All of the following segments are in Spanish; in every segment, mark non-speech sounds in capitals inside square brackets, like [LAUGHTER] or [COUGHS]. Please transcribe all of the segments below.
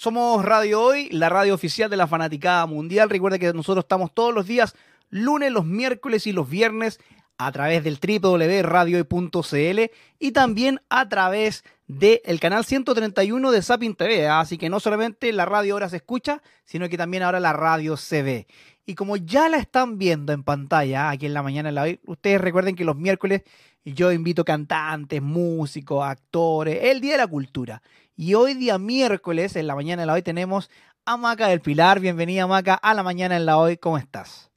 Somos Radio Hoy, la radio oficial de la Fanaticada Mundial. Recuerda que nosotros estamos todos los días, lunes, los miércoles y los viernes, a través del www.radiohoy.cl y también a través del canal 131 de Sapin TV. Así que no solamente la radio ahora se escucha, sino que también ahora la radio se ve. Y como ya la están viendo en pantalla aquí en la mañana en la hoy, ustedes recuerden que los miércoles yo invito cantantes, músicos, actores, el Día de la Cultura. Y hoy día miércoles, en la mañana en la hoy, tenemos a Maca del Pilar. Bienvenida Maca a la mañana en la hoy. ¿Cómo estás?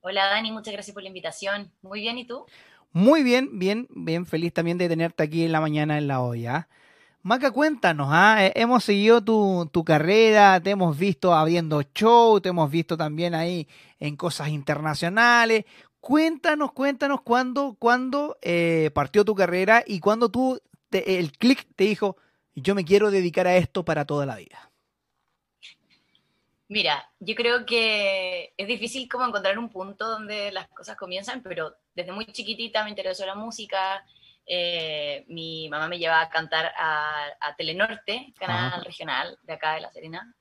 Hola Dani, muchas gracias por la invitación. Muy bien, ¿y tú? Muy bien, bien, bien feliz también de tenerte aquí en la mañana en la hoy. ¿ah? Maca, cuéntanos, ¿ah? Eh, hemos seguido tu, tu, carrera, te hemos visto abriendo show, te hemos visto también ahí en cosas internacionales. Cuéntanos, cuéntanos cuándo, cuándo eh, partió tu carrera y cuándo tú, el clic te dijo, yo me quiero dedicar a esto para toda la vida. Mira, yo creo que es difícil como encontrar un punto donde las cosas comienzan, pero desde muy chiquitita me interesó la música. Eh, mi mamá me llevaba a cantar a, Telenorte, canal regional de acá de La Serena.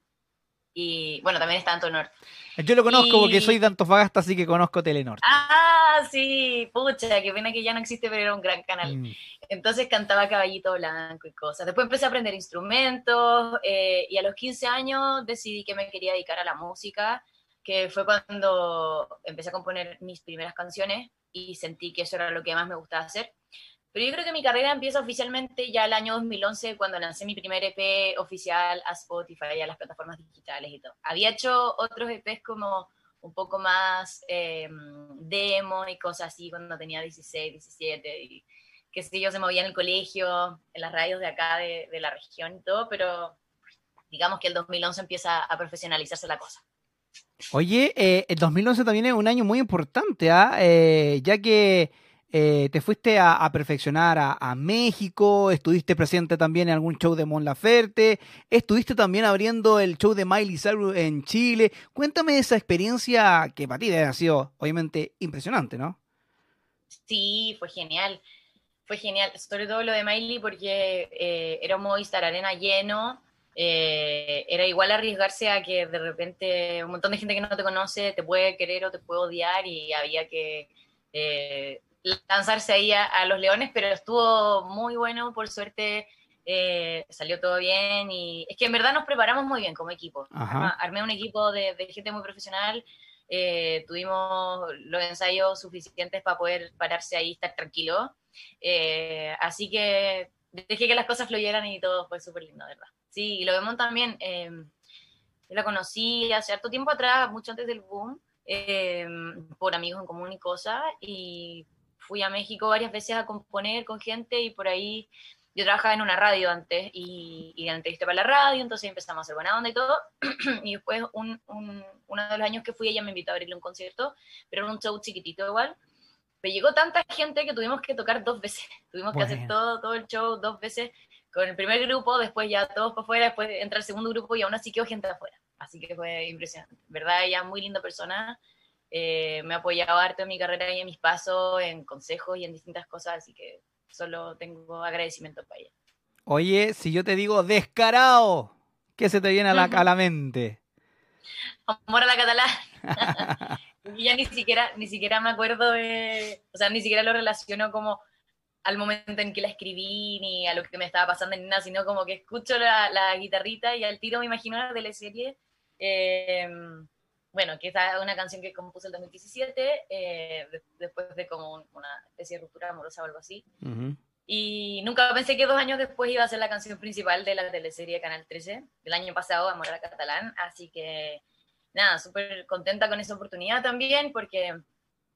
Y bueno, también está Antonor. Yo lo conozco porque soy de Antofagasta, así que conozco Telenorte. Ah, sí, pucha, qué pena que ya no existe, pero era un gran canal. Mm. Entonces cantaba Caballito Blanco y cosas. Después empecé a aprender instrumentos eh, y a los 15 años decidí que me quería dedicar a la música, que fue cuando empecé a componer mis primeras canciones y sentí que eso era lo que más me gustaba hacer. Pero yo creo que mi carrera empieza oficialmente ya el año 2011, cuando lancé mi primer EP oficial a Spotify y a las plataformas digitales y todo. Había hecho otros EPs como un poco más eh, demo y cosas así cuando tenía 16, 17 y que sé yo, se movía en el colegio, en las radios de acá de, la región y todo, pero digamos que el 2011 empieza a profesionalizarse la cosa. Oye, eh, el 2011 también es un año muy importante, ¿ah? eh, ya que eh, te fuiste a, perfeccionar a, México, estuviste presente también en algún show de Mon Laferte, estuviste también abriendo el show de Miley Cyrus en Chile. Cuéntame esa experiencia que para ti ha sido obviamente impresionante, ¿no? Sí, fue genial. Fue genial, sobre todo lo de Miley porque eh, era un Movistar Arena lleno. Eh, era igual arriesgarse a que de repente un montón de gente que no te conoce te puede querer o te puede odiar y había que lanzarse ahí a, los leones, pero estuvo muy bueno, por suerte eh, salió todo bien y es que en verdad nos preparamos muy bien como equipo. Armé un equipo de, gente muy profesional, eh, tuvimos los ensayos suficientes para poder pararse ahí y estar tranquilo. Eh, así que dejé que las cosas fluyeran y todo fue súper lindo, ¿verdad? Sí, y lo vemos también. yo la conocí hace harto tiempo atrás, mucho antes del boom, por amigos en común y cosas, y fui a México varias veces a componer con gente y por ahí yo trabajaba en una radio antes y, y entrevisté para la radio, entonces empezamos a hacer buena onda y todo. [CLEARS THROAT] y después un, uno de los años que fui ella me invitó a abrirle un concierto, pero era un show chiquitito igual. Pero llegó tanta gente que tuvimos que tocar dos veces. [LAUGHS] Tuvimos que hacer todo, todo el show dos veces con el primer grupo, después ya todos para afuera, después entra el segundo grupo y aún así quedó gente afuera. Así que fue impresionante. ¿Verdad? Ella muy linda persona. Eh, me ha apoyado harto en mi carrera y en mis pasos, en consejos y en distintas cosas, así que solo tengo agradecimiento para ella. Oye, si yo te digo descarado, ¿qué se te viene a la, a la mente? Amor a la catalán. [LAUGHS] ya ni siquiera, ni siquiera me acuerdo de, o sea, ni siquiera lo relaciono como al momento en que la escribí, ni a lo que me estaba pasando, ni nada, sino como que escucho la, la guitarrita y al tiro me imagino la teleserie. Eh, bueno, que es una canción que compuse en 2017, eh, después de como una especie de ruptura amorosa o algo así. Y nunca pensé que dos años después iba a ser la canción principal de la teleserie Canal 13, del año pasado, Amor a la Catalán. Así que, nada, súper contenta con esa oportunidad también, porque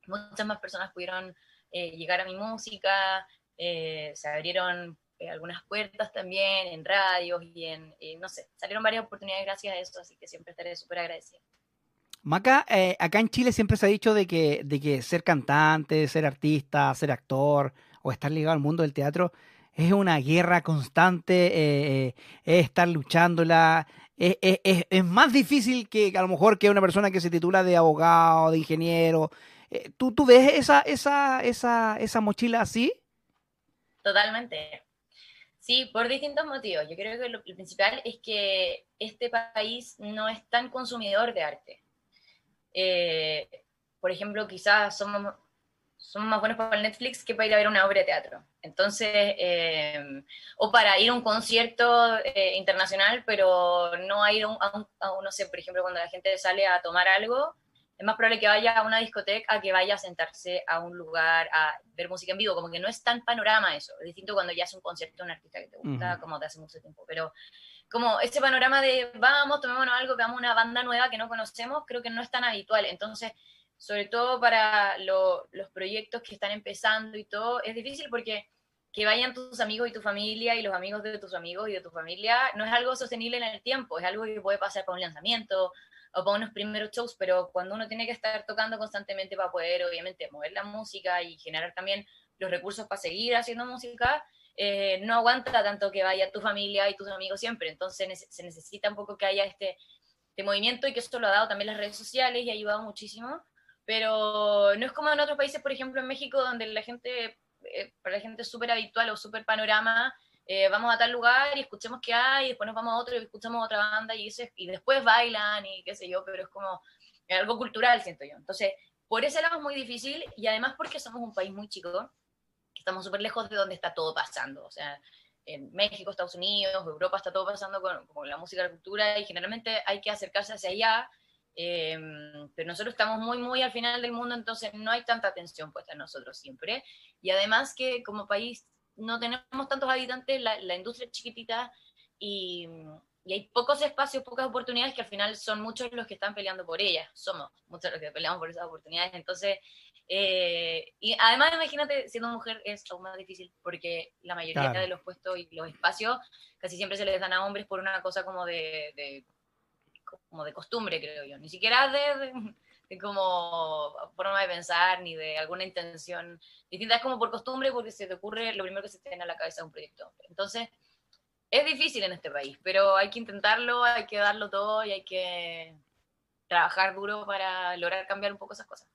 muchas más personas pudieron eh, llegar a mi música, eh, se abrieron algunas puertas también en radios y en, no sé, salieron varias oportunidades gracias a eso, así que siempre estaré súper agradecida. Maca, eh, acá en Chile siempre se ha dicho de que, de que ser cantante, ser artista, ser actor o estar ligado al mundo del teatro es una guerra constante, eh, eh, es estar luchándola. Es, más difícil que a lo mejor que una persona que se titula de abogado, de ingeniero. ¿tú, ¿Tú ves esa, esa, esa, esa mochila así? Totalmente. Sí, por distintos motivos. Yo creo que lo, principal es que este país no es tan consumidor de arte. Eh, por ejemplo, quizás somos, somos más buenos para el Netflix que para ir a ver una obra de teatro. Entonces, eh, o para ir a un concierto eh, internacional, pero no a ir a un, no sé, por ejemplo, cuando la gente sale a tomar algo, es más probable que vaya a una discoteca a que vaya a sentarse a un lugar a ver música en vivo, como que no es tan panorama eso, es distinto cuando ya es un concierto de un artista que te gusta, como de hace mucho tiempo, pero como ese panorama de vamos, tomémonos algo, veamos una banda nueva que no conocemos, creo que no es tan habitual, entonces, sobre todo para los proyectos que están empezando y todo, es difícil porque que vayan tus amigos y tu familia y los amigos de tus amigos y de tu familia no es algo sostenible en el tiempo, es algo que puede pasar para un lanzamiento, o para unos primeros shows, pero cuando uno tiene que estar tocando constantemente para poder, obviamente, mover la música y generar también los recursos para seguir haciendo música, eh, no aguanta tanto que vaya tu familia y tus amigos siempre. Entonces se necesita un poco que haya este, este movimiento y que esto lo ha dado también las redes sociales y ha ayudado muchísimo. Pero no es como en otros países, por ejemplo en México, donde la gente, eh, para la gente es súper habitual o súper panorama eh, vamos a tal lugar y escuchemos qué hay, y después nos vamos a otro y escuchamos otra banda y, y después bailan y qué sé yo, pero es como algo cultural, siento yo. Entonces, por ese lado es muy difícil y además porque somos un país muy chico, estamos súper lejos de donde está todo pasando. O sea, en México, Estados Unidos, Europa está todo pasando con, la música, la cultura y generalmente hay que acercarse hacia allá. Eh, pero nosotros estamos muy, muy al final del mundo, entonces no hay tanta atención puesta en nosotros siempre. Y además que como país no tenemos tantos habitantes, la, la industria es chiquitita y, y, hay pocos espacios, pocas oportunidades que al final son muchos los que están peleando por ellas, somos muchos los que peleamos por esas oportunidades, entonces, eh, y además imagínate, siendo mujer es aún más difícil porque la mayoría de los puestos y los espacios casi siempre se les dan a hombres por una cosa como de, de como de costumbre, creo yo, ni siquiera de como forma de pensar ni de alguna intención distinta, es como por costumbre porque se te ocurre lo primero que se te viene a la cabeza de un proyecto. Entonces, es difícil en este país, pero hay que intentarlo, hay que darlo todo y hay que trabajar duro para lograr cambiar un poco esas cosas.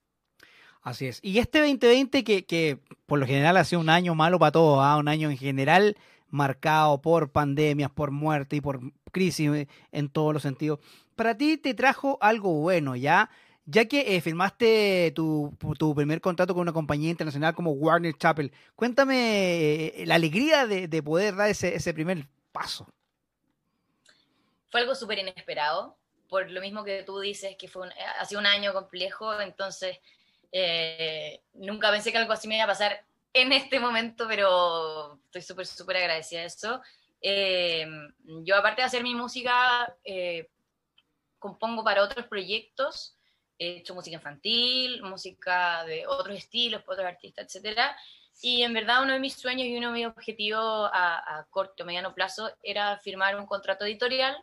Así es. Y este 2020 que, que por lo general ha sido un año malo para todos, ¿ah? un año en general marcado por pandemias, por muerte y por crisis en todos los sentidos. Para ti te trajo algo bueno, ¿ya? Ya que eh, firmaste tu, primer contrato con una compañía internacional como Warner Chappell, cuéntame eh, la alegría de, poder dar ese, primer Fue algo súper inesperado, por lo mismo que tú dices, que fue un, ha sido un año complejo, entonces eh, nunca pensé que algo así me iba a pasar en este momento, pero estoy súper, súper agradecida de eso. yo aparte de hacer mi música, compongo para otros proyectos he hecho música infantil, música de otros estilos, otros artistas, etc. Y en verdad uno de mis sueños y uno de mis objetivos a, corto o mediano plazo era firmar un contrato editorial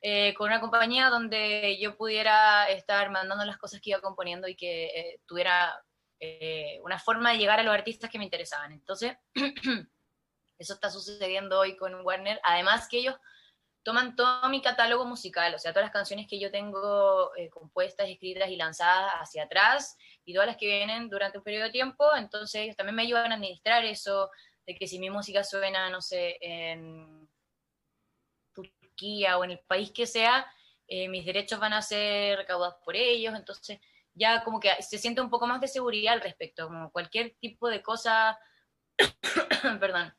eh, con una compañía donde yo pudiera estar mandando las cosas que iba componiendo y que eh, tuviera eh, una forma de llegar a los artistas que me interesaban. Entonces, [CLEARS THROAT] eso está sucediendo hoy con Warner. Además que ellos toman todo mi catálogo musical, o sea, todas las canciones que yo tengo eh, compuestas, escritas y lanzadas hacia atrás, y todas las que vienen durante un periodo de tiempo, entonces también me ayudan a administrar eso, de que si mi música suena, no sé, en Turquía o en el país que sea, eh, mis derechos van a ser recaudados por ellos, entonces ya como que se siente un poco más de seguridad al respecto, como cualquier tipo de cosa, [COUGHS] perdón,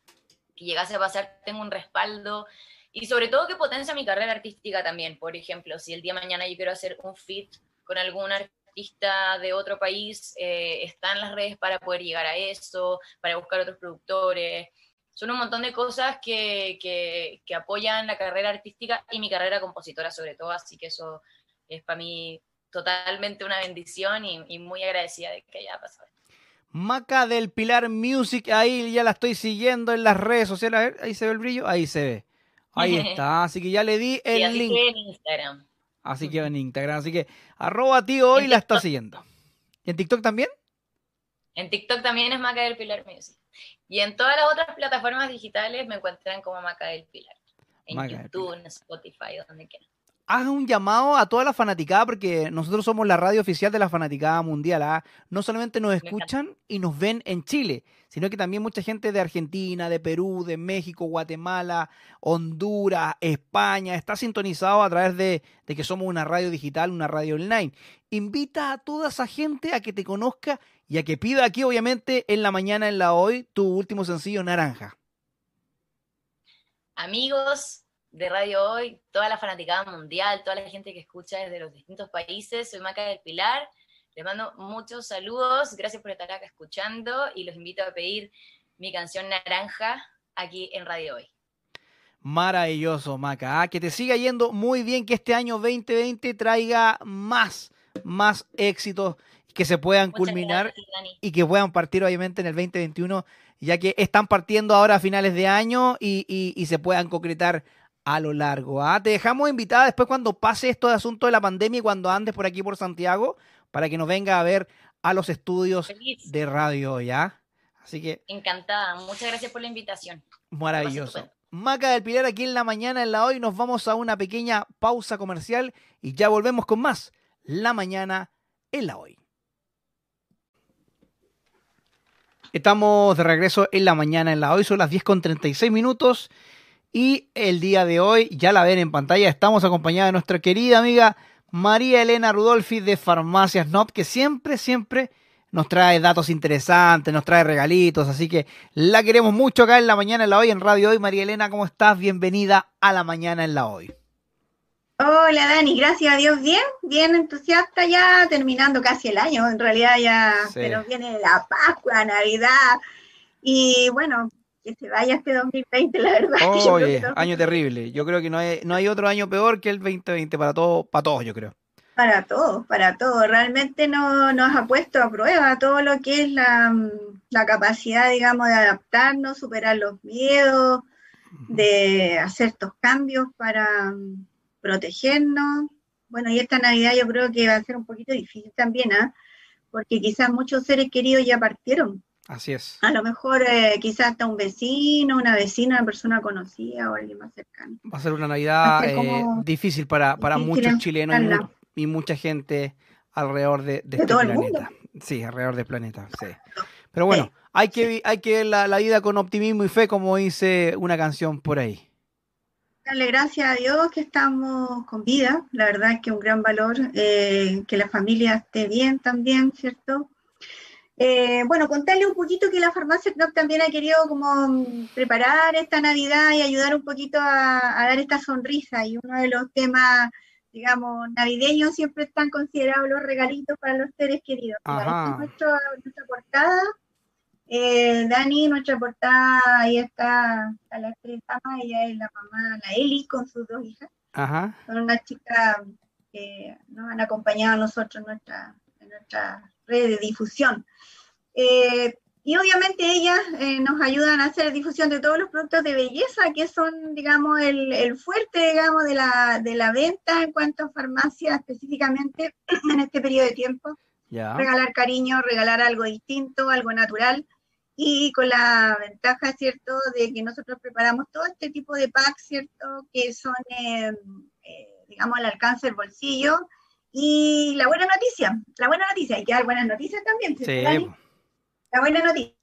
que llegase a pasar, tengo un respaldo y sobre todo que potencia mi carrera artística también. Por ejemplo, si el día de mañana yo quiero hacer un fit con algún artista de otro país, eh, están las redes para poder llegar a eso, para buscar otros productores. Son un montón de cosas que, que, apoyan la carrera artística y mi carrera compositora sobre todo, así que eso es para mí totalmente una bendición y, y muy agradecida de que haya pasado. Maca del Pilar Music, ahí ya la estoy siguiendo en las redes sociales. ahí se ve el brillo, ahí se ve. Ahí [LAUGHS] está, así que ya le di el así link. en Instagram. Así que en Instagram, así que arroba tío hoy la está siguiendo. ¿Y en TikTok también? En TikTok también es Maca del Pilar Music. Y en todas las otras plataformas digitales me encuentran como Maca del Pilar. En YouTube, en Spotify, donde quieran. Haz un llamado a toda la fanaticada, porque nosotros somos la radio oficial de la fanaticada mundial. ¿ah? No solamente nos escuchan y nos ven en Chile, sino que también mucha gente de Argentina, de Perú, de México, Guatemala, Honduras, España, está sintonizado a través de, de que somos una radio digital, una radio online. Invita a toda esa gente a que te conozca y a que pida aquí, obviamente, en la mañana, en la hoy, tu último sencillo, Naranja. Amigos de Radio Hoy, toda la fanaticada mundial, toda la gente que escucha desde los distintos países, soy Maca del Pilar les mando muchos saludos, gracias por estar acá escuchando y los invito a pedir mi canción Naranja aquí en Radio Hoy. Maravilloso, Maca. Ah, que te siga yendo muy bien, que este año 2020 traiga más, más éxitos que se puedan culminar y que puedan partir obviamente en el 2021, ya que están partiendo ahora a finales de año y, se puedan concretar a lo largo. ¿ah? Te dejamos invitada después cuando pase esto de asunto de la pandemia y cuando andes por aquí por Santiago para que nos venga a ver a los estudios de radio, ¿ya? Así que. Encantada, muchas gracias por la invitación. Maravilloso. Maca del Pilar aquí en la mañana, en la hoy, nos vamos a una pequeña pausa comercial y ya volvemos con más. La mañana en la hoy. Estamos de regreso en la mañana en la hoy, son las 10 con 36 minutos y el día de hoy, ya la ven en pantalla, estamos acompañados de nuestra querida amiga María Elena Rudolfi de Farmacias NOP, que siempre, siempre nos trae datos interesantes, nos trae regalitos, así que la queremos mucho acá en la mañana en la hoy, en Radio Hoy. María Elena, ¿cómo estás? Bienvenida a la mañana en la hoy. Hola Dani, gracias a Dios, bien, bien entusiasta ya, terminando casi el año, en realidad ya pero viene la Pascua, Navidad, y bueno, que se vaya este 2020, la verdad. Oye, año terrible. Yo creo que no hay, no hay otro año peor que el 2020 para, todo, para todos, yo creo. Para todos, para todos. Realmente no, nos ha puesto a prueba todo lo que es la, capacidad, digamos, de adaptarnos, superar los miedos, de hacer estos cambios para protegernos. Bueno, y esta Navidad yo creo que va a ser un poquito difícil también, ¿ah? porque quizás muchos seres queridos ya partieron. Así es. A lo mejor eh, quizás hasta un vecino, una vecina, una persona conocida o alguien más cercano. Va a ser una Navidad eh, difícil para, para muchos chilenos y, mucha gente alrededor de, este planeta. Sí, alrededor del planeta, sí. Pero bueno, hay que, hay que ver la, vida con optimismo y fe, como dice una canción por ahí. Darle gracias a Dios que estamos con vida, la verdad es que un gran valor, eh, que la familia esté bien también, ¿cierto? Eh, bueno, contarle un poquito que la farmacia también ha querido como mm, preparar esta Navidad y ayudar un poquito a, dar esta sonrisa. Y uno de los temas, digamos, navideños siempre están considerados los regalitos para los seres queridos. Esta es nuestra, portada. Eh, Dani, nuestra portada, ahí está, la actriz ella es la mamá, la Eli, con sus dos hijas. Son unas chicas que nos han acompañado a nosotros en nuestra, nuestra red de difusión. Eh, y obviamente ellas eh, nos ayudan a hacer difusión de todos los productos de belleza que son, digamos, el, fuerte, digamos, de la, de la venta en cuanto a farmacia específicamente [CLEARS THROAT] en este periodo de tiempo. Regalar cariño, regalar algo distinto, algo natural y con la ventaja, ¿cierto?, de que nosotros preparamos todo este tipo de packs, ¿cierto?, que son, eh, digamos, al alcance del bolsillo y la buena noticia, la buena noticia, hay que dar buenas noticias también. Sí. La buena noticia.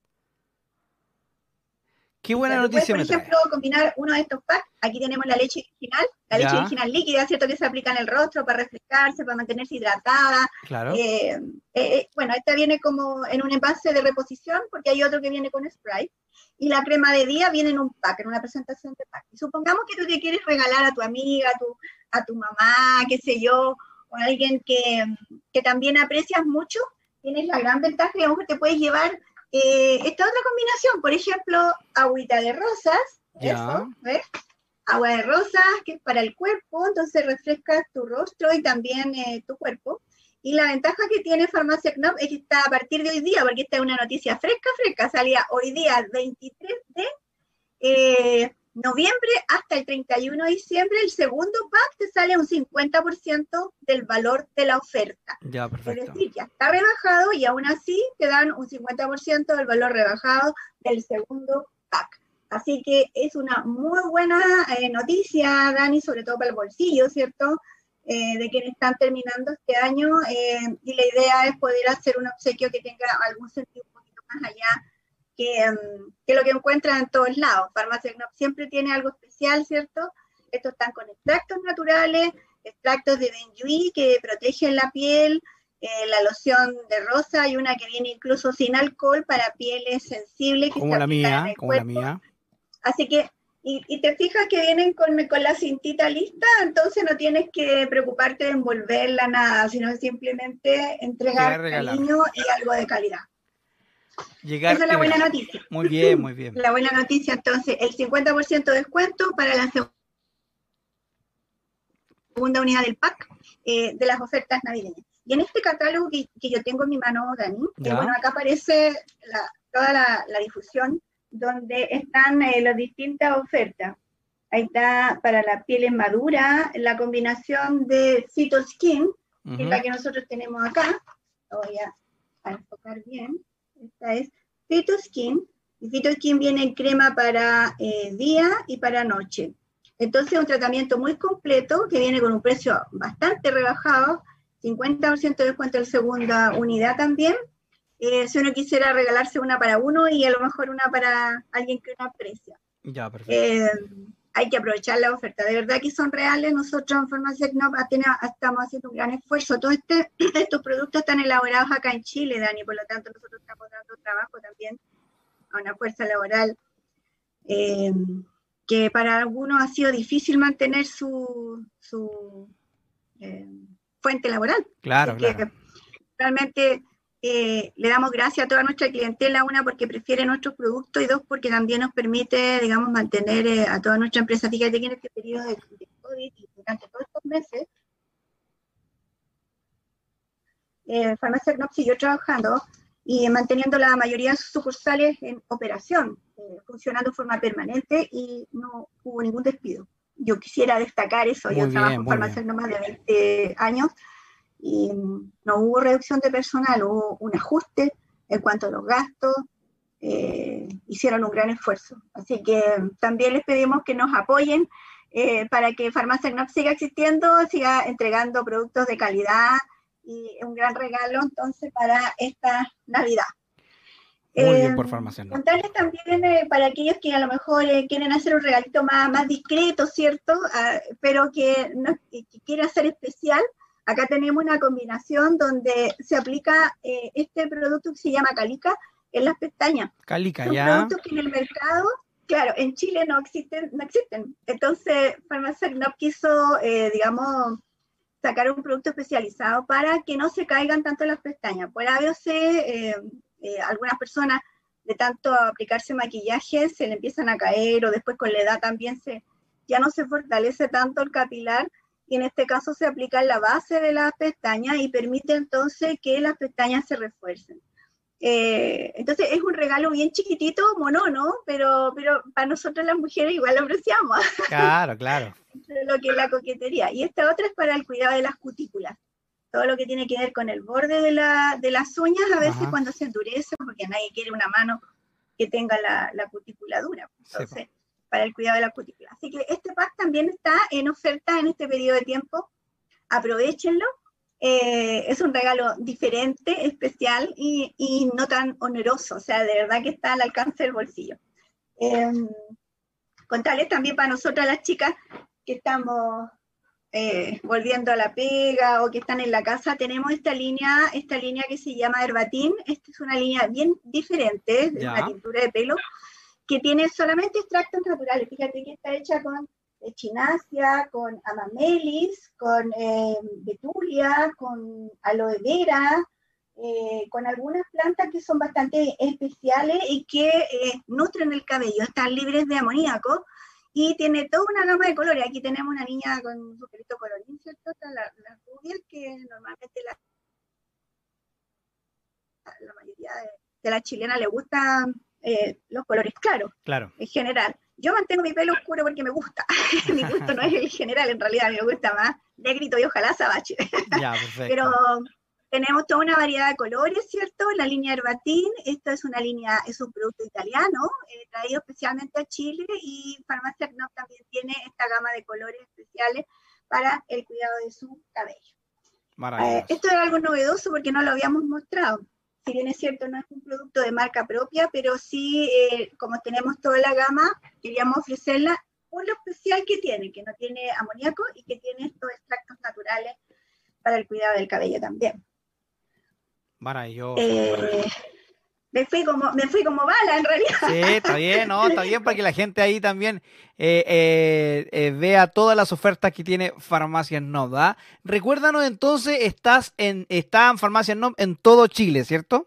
Qué buena noticia. Por ejemplo, combinar uno de estos packs. Aquí tenemos la leche original, la leche original líquida, ¿cierto? Que se aplica en el rostro para refrescarse, para mantenerse hidratada. Claro. Eh, eh, eh, bueno, esta viene como en un envase de reposición, porque hay otro que viene con spray. Y la crema de día viene en un pack, en una presentación de pack. Y supongamos que tú te quieres regalar a tu amiga, a tu, a tu mamá, qué sé yo, o a alguien que, que también aprecias mucho, tienes la gran ventaja que a lo mejor te puedes llevar eh, esta otra combinación, por ejemplo, agüita de rosas, eso, ¿ves? Agua de rosas, que es para el cuerpo, entonces refrescas tu rostro y también eh, tu cuerpo. Y la ventaja que tiene Farmacia Knop es que está a partir de hoy día, porque esta es una noticia fresca, fresca, salía hoy día 23 de eh, noviembre hasta el 31 de diciembre, el segundo pack te sale un 50% del valor de la oferta. Ya, perfecto. Es decir, ya está rebajado y aún así te dan un 50% del valor rebajado del segundo pack. Así que es una muy buena eh, noticia, Dani, sobre todo para el bolsillo, ¿cierto? Eh, de quienes están terminando este año. Eh, y la idea es poder hacer un obsequio que tenga algún sentido un poquito más allá que, mm, que lo que encuentran en todos lados. Farmacia siempre tiene algo especial, ¿cierto? Estos están con extractos naturales, extractos de benjuí que protegen la piel, la loción de rosa y una que viene incluso sin alcohol para pieles sensibles. como la mía, como la mía. Así que, y, te fijas que vienen con, con, la cintita lista, entonces no tienes que preocuparte de envolverla nada, sino simplemente entregar cariño y algo de calidad. Llegar Esa es la buena noticia. Muy bien, muy bien. La buena noticia, entonces, el 50% de descuento para la segunda unidad del pack eh, de las ofertas navideñas. Y en este catálogo que, yo tengo en mi mano, Dani, eh, bueno, acá aparece toda la, la difusión donde están eh, las distintas ofertas. Ahí está para la piel madura, la combinación de Cytoskin, que es la que nosotros tenemos acá. voy a, enfocar bien. Esta es Cytoskin. Y Cytoskin viene en crema para eh, día y para noche. Entonces, un tratamiento muy completo que viene con un precio bastante rebajado, 50% de descuento en segunda unidad también, eh, si uno quisiera regalarse una para uno y a lo mejor una para alguien que uno aprecia. Ya, perfecto. Eh, hay que aprovechar la oferta. De verdad que son reales. Nosotros en Farmacia estamos haciendo un gran esfuerzo. Todos este, [CLEARS THROAT] estos productos están elaborados acá en Chile, Dani, por lo tanto nosotros estamos dando trabajo también a una fuerza laboral eh, que para algunos ha sido difícil mantener su, su fuente laboral. Claro, claro. realmente eh, le damos gracias a toda nuestra clientela, una porque prefiere nuestros productos y dos porque también nos permite, digamos, mantener eh, a toda nuestra empresa. Fíjate que en este periodo de, COVID y durante todos estos meses, eh, Farmacia siguió trabajando y manteniendo la mayoría de sus sucursales en operación, eh, funcionando de forma permanente y no hubo ningún despido. Yo quisiera destacar eso, yo trabajo en Farmacia más de 20 años y no hubo reducción de personal, hubo un ajuste en cuanto a los gastos, eh, hicieron un gran esfuerzo. Así que también les pedimos que nos apoyen eh, para que Farmacia Knox siga existiendo, siga entregando productos de calidad y un gran regalo entonces para esta Navidad. Muy bien por Farmacia Contarles también eh, para aquellos que a lo mejor quieren hacer un regalito más, más discreto, ¿cierto? Ah, pero que, no, que quieren hacer especial, Acá tenemos una combinación donde se aplica eh, este producto que se llama Calica en las pestañas. Calica, Son ya. productos que en el mercado, claro, en Chile no existen, no existen. Entonces, Farmacia no quiso, eh, digamos, sacar un producto especializado para que no se caigan tanto las pestañas. Por a eh, algunas personas de tanto aplicarse maquillaje se le empiezan a caer o después con la edad también se ya no se fortalece tanto el capilar y en este caso se aplica en la base de las pestañas y permite entonces que las pestañas se refuercen. Eh, entonces es un regalo bien chiquitito, monono, pero, pero para nosotros las mujeres igual lo apreciamos. [LAUGHS] Claro, claro. lo que es la coquetería. Y esta otra es para el cuidado de las cutículas. Todo lo que tiene que ver con el borde de, la, de las uñas, a veces cuando se endurece, porque nadie quiere una mano que tenga la, la cutícula dura. Entonces, para el cuidado de la cutícula. Así que este pack también está en oferta en este periodo de tiempo. Aprovechenlo. Eh, es un regalo diferente, especial y, no tan oneroso. O sea, de verdad que está al alcance del bolsillo. Eh, contarles también para nosotras las chicas que estamos eh, volviendo a la pega o que están en la casa, tenemos esta línea, esta línea que se llama Herbatín. Esta es una línea bien diferente, de una tintura de pelo, que tiene solamente extractos naturales. Fíjate que está hecha con echinacia, con amamelis, con eh, betulia, con aloe vera, eh, con algunas plantas que son bastante especiales y que eh, nutren el cabello, están libres de amoníaco y tiene toda una gama de colores. Aquí tenemos una niña con su pelito colorín, ¿cierto? La, la rubia, que normalmente la, la mayoría de, de las chilenas le gusta eh, los colores claros. Claro. En general. Yo mantengo mi pelo oscuro porque me gusta. [LAUGHS] mi gusto no es el general, en realidad me gusta más negrito y ojalá sabache. [LAUGHS] Ya, perfecto. Pero, tenemos toda una variedad de colores, ¿cierto? La línea Herbatín, esto es una línea, es un producto italiano, eh, traído especialmente a Chile y Farmacia Knop también tiene esta gama de colores especiales para el cuidado de su cabello. Eh, esto era algo novedoso porque no lo habíamos mostrado. Si bien es cierto, no es un producto de marca propia, pero sí, eh, como tenemos toda la gama, queríamos ofrecerla por lo especial que tiene, que no tiene amoníaco y que tiene estos extractos naturales para el cuidado del cabello también. Maravilloso. Eh, me fui como, me fui como bala en realidad. Sí, está bien, no, está bien para que la gente ahí también eh, eh, vea todas las ofertas que tiene Farmacias Nob, ¿verdad? Recuérdanos entonces, estás en, está en Farmacias Nob en todo Chile, ¿cierto?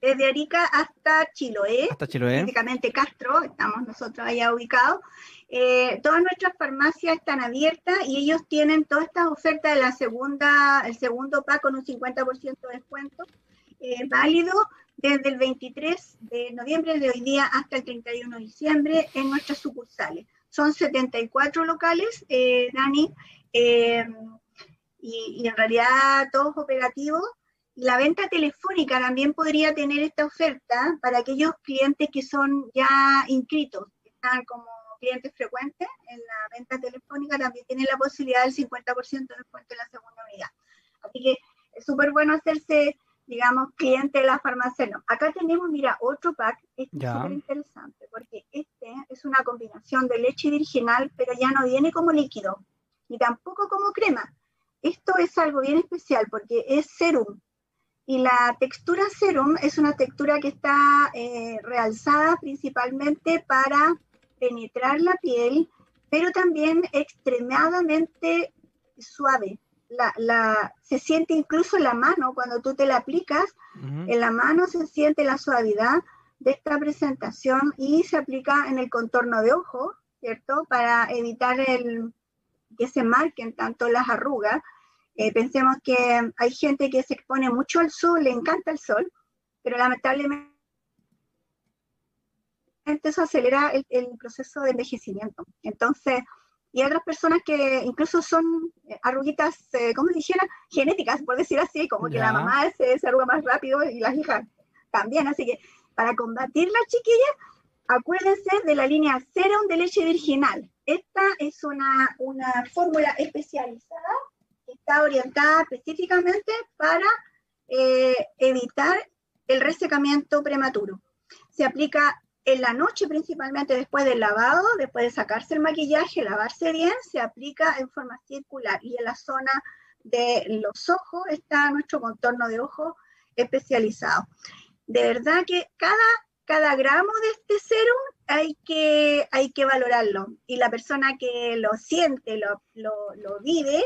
Desde Arica hasta Chiloé, hasta Chiloé. Básicamente Castro, estamos nosotros allá ubicados. Eh, todas nuestras farmacias están abiertas y ellos tienen todas estas ofertas de la segunda, el segundo pack con un 50% de descuento, eh, válido desde el 23 de noviembre de hoy día hasta el 31 de diciembre en nuestras sucursales. Son 74 locales, eh, Dani, y, en realidad todos operativos. La venta telefónica también podría tener esta oferta para aquellos clientes que son ya inscritos, que están como clientes frecuentes en la venta telefónica también tienen la posibilidad del 50% de descuento en la segunda unidad. Así que es súper bueno hacerse, digamos, cliente de la farmacia. Acá tenemos, mira, otro pack, este es súper interesante, porque este es una combinación de leche virginal, pero ya no viene como líquido, ni tampoco como crema. Esto es algo bien especial porque es serum, y la textura serum es una textura que está eh, realzada principalmente para penetrar la piel, pero también extremadamente suave. La, se siente incluso la mano cuando tú te la aplicas, en la mano se siente la suavidad de esta presentación y se aplica en el contorno de ojo, ¿cierto? Para evitar el, que se marquen tanto las arrugas. Eh, pensemos que hay gente que se expone mucho al sol, le encanta el sol, pero lamentablemente eso acelera el, proceso de envejecimiento. Entonces, y otras personas que incluso son eh, arruguitas, eh, como dijera, genéticas, por decir así, como que la mamá se, se, arruga más rápido y las hijas también. Así que para combatir las chiquillas, acuérdense de la línea Serum de leche virginal. Esta es una, una fórmula especializada que está orientada específicamente para eh, evitar el resecamiento prematuro. Se aplica en la noche principalmente después del lavado, después de sacarse el maquillaje, lavarse bien, se aplica en forma circular y en la zona de los ojos está nuestro contorno de ojo especializado. De verdad que cada, cada gramo de este serum hay que, hay que valorarlo y la persona que lo siente, lo, lo, lo vive,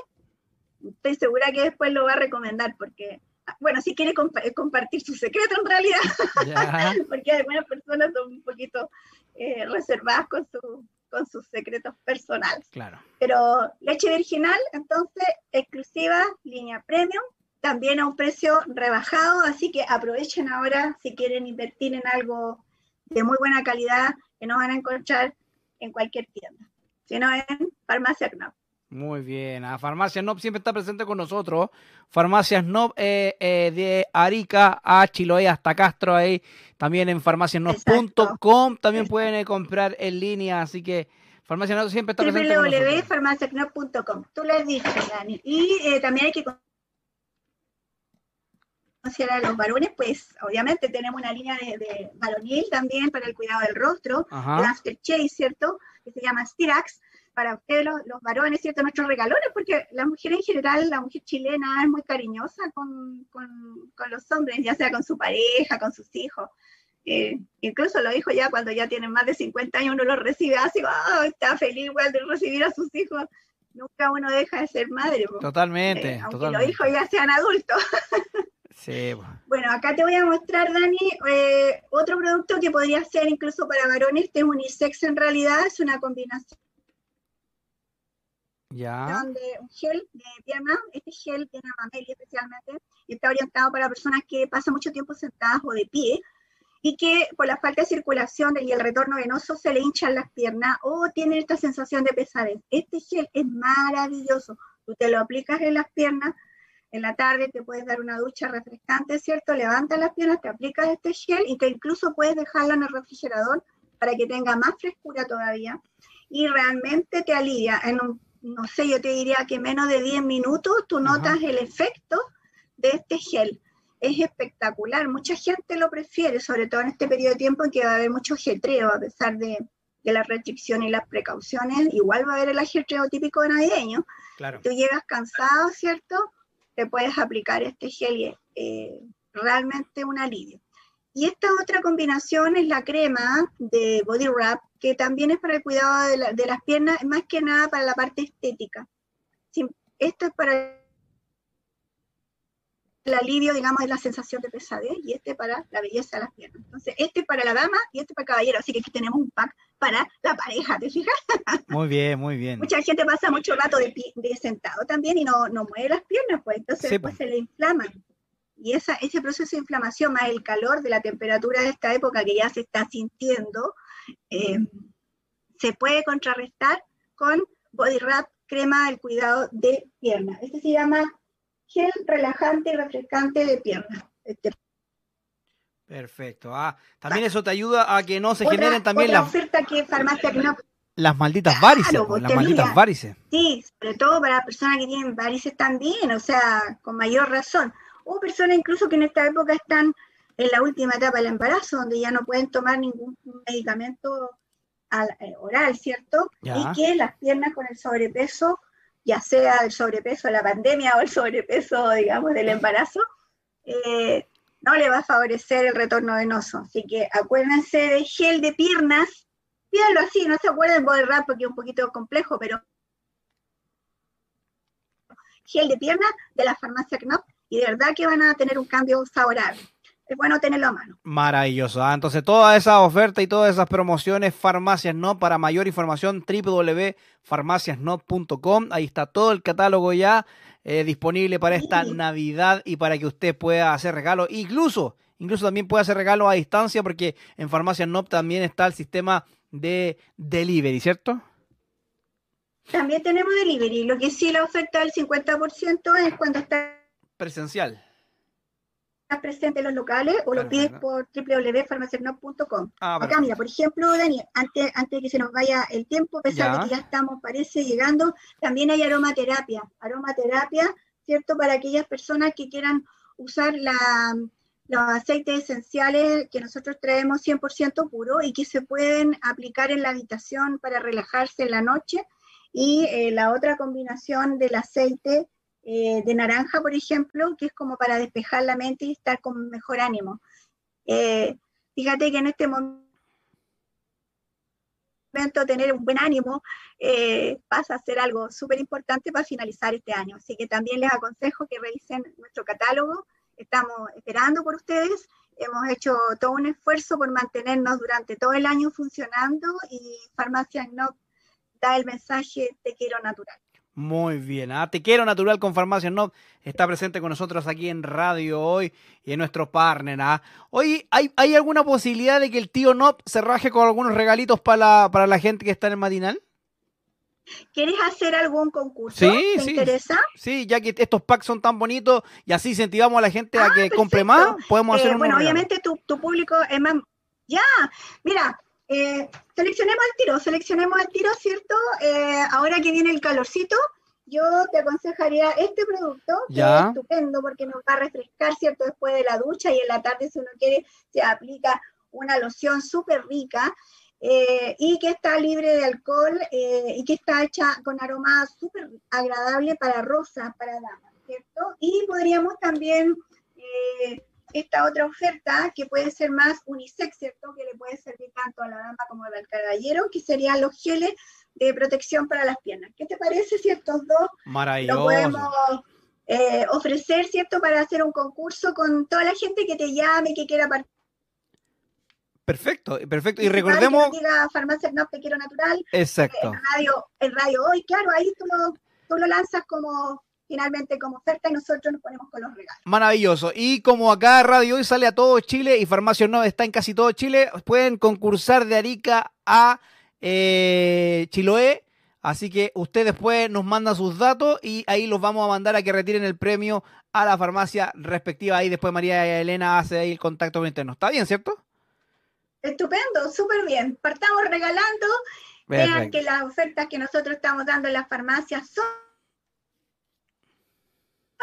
estoy segura que después lo va a recomendar porque bueno, si quiere eh, compartir su secreto en realidad, [LAUGHS] [LAUGHS] porque algunas personas son un poquito eh, reservadas con, su, con sus secretos personales. Claro. Pero leche virginal, entonces, exclusiva, línea premium, también a un precio rebajado, así que aprovechen ahora si quieren invertir en algo de muy buena calidad que no van a encontrar en cualquier tienda, sino en Farmacia Knop. Muy bien, a Farmacias Nob siempre está presente con nosotros. Farmacias Nob eh, eh, de Arica a Chiloé hasta Castro ahí. También en farmaciasnob.com también pueden eh, comprar en línea, así que Farmacias Nob siempre está presente www.farmaciasnob.com, tú lo has dicho, Dani. Y también hay que a los varones, pues obviamente tenemos una línea de, de varonil también para el cuidado del rostro, el aftershave, ¿cierto? Que se llama Stirax para ustedes los, varones, ¿cierto? Nuestros regalones, porque la mujer en general, la mujer chilena es muy cariñosa con, los hombres, ya sea con su pareja, con sus hijos. Eh, incluso los hijos ya cuando ya tienen más de 50 años uno los recibe así, oh, está feliz igual de recibir a sus hijos. Nunca uno deja de ser madre. Totalmente. Eh, aunque los hijos ya sean adultos. Sí, bueno. acá te voy a mostrar, Dani, eh, otro producto que podría ser incluso para varones, este es unisex en realidad, es una combinación ya. de un gel de pierna. Este gel tiene mamelia especialmente y está orientado para personas que pasan mucho tiempo sentadas o de pie y que por la falta de circulación y el retorno venoso se le hinchan las piernas o tienen esta sensación de pesadez. Este gel es maravilloso. Tú te lo aplicas en las piernas, en la tarde te puedes dar una ducha refrescante, ¿cierto? Levantas las piernas, te aplicas este gel y que incluso puedes dejarlo en el refrigerador para que tenga más frescura todavía. Y realmente te alivia. En un, no sé, yo te diría que menos de 10 minutos tú notas el efecto de este gel. Es espectacular. Mucha gente lo prefiere, sobre todo en este periodo de tiempo en que va a haber mucho ajetreo, a pesar de, de las restricciones y las precauciones. Igual va a haber el ajetreo típico navideño. Claro. Tú llegas cansado, ¿cierto? Te puedes aplicar este gel y es eh, realmente un alivio. Y esta otra combinación es la crema de Body Wrap, que también es para el cuidado de, la- de las piernas, más que nada para la parte estética. Sí, esto es para el alivio, digamos, de la sensación de pesadez y este para la belleza de las piernas. Entonces, este para la dama y este para el caballero. Así que aquí tenemos un pack para la pareja, ¿te fijas? Muy bien, muy bien. Mucha gente pasa mucho rato de, pie- de sentado también y no, no mueve las piernas, pues entonces Sí, pues. se le inflaman. Y esa, ese proceso de inflamación más el calor de la temperatura de esta época que ya se está sintiendo, eh, se puede contrarrestar con Body Wrap, crema del cuidado de piernas. Este se llama gel relajante y refrescante de piernas. Este, Perfecto. Ah, también eso te ayuda a que no se otra- generen también otra las, oferta que Farmacia Knop las malditas varices, pues, las malditas mira. varices. Sí, sobre todo para las personas que tienen varices también, o sea, con mayor razón. O personas incluso que en esta época están en la última etapa del embarazo, donde ya no pueden tomar ningún medicamento al- eh, oral, ¿cierto? Ya. Y que las piernas con el sobrepeso, ya sea el sobrepeso de la pandemia o el sobrepeso, digamos, del embarazo, eh, no le va a favorecer el retorno venoso. Así que acuérdense de gel de piernas, pídanlo así, no se acuerden body wrap porque es un poquito complejo, pero gel de pierna de la farmacia Knop y de verdad que van a tener un cambio favorable. Es bueno tenerlo a mano. Maravilloso. Ah, entonces, todas esas ofertas y todas esas promociones, Farmacias No, para mayor información, www.farmaciasno.com. Ahí está todo el catálogo ya eh, disponible para esta Sí. Navidad y para que usted pueda hacer regalos. Incluso, incluso también puede hacer regalos a distancia porque en Farmacias No también está el sistema de delivery, ¿cierto? También tenemos delivery. Lo que sí la oferta del 50% es cuando estás Presencial. Presente en los locales o lo pides por www.farmaciacnop.com. Ah, Acá, mira, por ejemplo, Dani, antes, antes de que se nos vaya el tiempo, a pesar Ya. de que ya estamos, parece, llegando, también hay aromaterapia. Aromaterapia, ¿cierto? Para aquellas personas que quieran usar la, los aceites esenciales que nosotros traemos 100% puro y que se pueden aplicar en la habitación para relajarse en la noche. Y eh, la otra combinación del aceite eh, de naranja, por ejemplo, que es como para despejar la mente y estar con mejor ánimo. Eh, fíjate que en este momento tener un buen ánimo eh, pasa a ser algo súper importante para finalizar este año. Así que también les aconsejo que revisen nuestro catálogo. Estamos esperando por ustedes. Hemos hecho todo un esfuerzo por mantenernos durante todo el año funcionando y Farmacia no da el mensaje te quiero natural. Muy bien. Ah, Te quiero natural con Farmacias No. Está presente con nosotros aquí en radio hoy y en nuestro partner. ¿ah? Oye, ¿hay, ¿hay alguna posibilidad de que el tío Nop se raje con algunos regalitos para la, para la gente que está en el matinal? ¿Quieres hacer algún concurso? Sí, ¿Te sí. interesa? Sí, ya que estos packs son tan bonitos y así incentivamos a la gente a Ah, que compre perfecto. más, podemos hacer Eh, unos bueno, obviamente tu, tu público es más... Ya, mira, eh, seleccionemos el tiro, seleccionemos el tiro, ¿cierto? Eh, ahora que viene el calorcito, yo te aconsejaría este producto, que Ya. es estupendo porque nos va a refrescar, ¿cierto? Después de la ducha y en la tarde, si uno quiere, se aplica una loción súper rica eh, y que está libre de alcohol eh, y que está hecha con aroma súper agradable para rosas, para damas, ¿cierto? Y podríamos también, eh, esta otra oferta que puede ser más unisex, ¿cierto? Que le puede servir tanto a la dama como al caballero, que serían los geles de protección para las piernas. ¿Qué te parece si estos dos lo podemos eh, ofrecer, ¿cierto? Para hacer un concurso con toda la gente que te llame, que quiera participar. Perfecto, perfecto. Y que recordemos, diga Farmacia No Te Quiero Natural, exacto. en radio, en radio hoy, claro, ahí tú lo, tú lo lanzas como finalmente como oferta y nosotros nos ponemos con los regalos. Maravilloso. Y como acá Radio Hoy sale a todo Chile y Farmacia No está en casi todo Chile, pueden concursar de Arica a eh, Chiloé Así que usted después nos manda sus datos y ahí los vamos a mandar a que retiren el premio a la farmacia respectiva. Ahí después María Elena hace ahí el contacto interno. ¿Está bien, cierto? Estupendo, súper bien. Partamos regalando. Vean que las ofertas que nosotros estamos dando en las farmacias son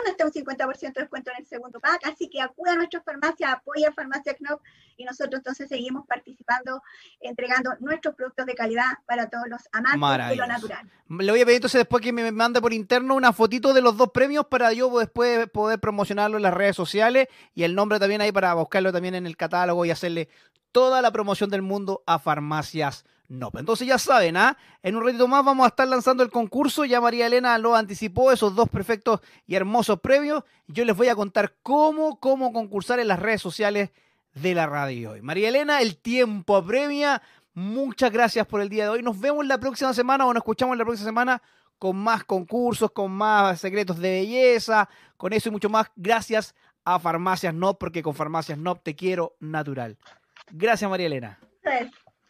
hasta un 50% de descuento en el segundo pack, así que acuda a nuestra farmacia, apoya a Farmacia Knop y nosotros entonces seguimos participando, entregando nuestros productos de calidad para todos los amantes de lo natural. Le voy a pedir entonces después que me mande por interno una fotito de los dos premios para yo después poder promocionarlo en las redes sociales y el nombre también ahí para buscarlo también en el catálogo y hacerle toda la promoción del mundo a farmacias no. Entonces ya saben, ¿ah? En un ratito más vamos a estar lanzando el concurso. Ya María Elena lo anticipó, esos dos perfectos y hermosos premios. Yo les voy a contar cómo, cómo concursar en las redes sociales de la radio hoy. María Elena, el tiempo apremia. Muchas gracias por el día de hoy. Nos vemos la próxima semana o nos escuchamos la próxima semana con más concursos, con más secretos de belleza, con eso y mucho más. Gracias a Farmacias NOP, porque con Farmacias NOP te quiero natural. Gracias, María Elena.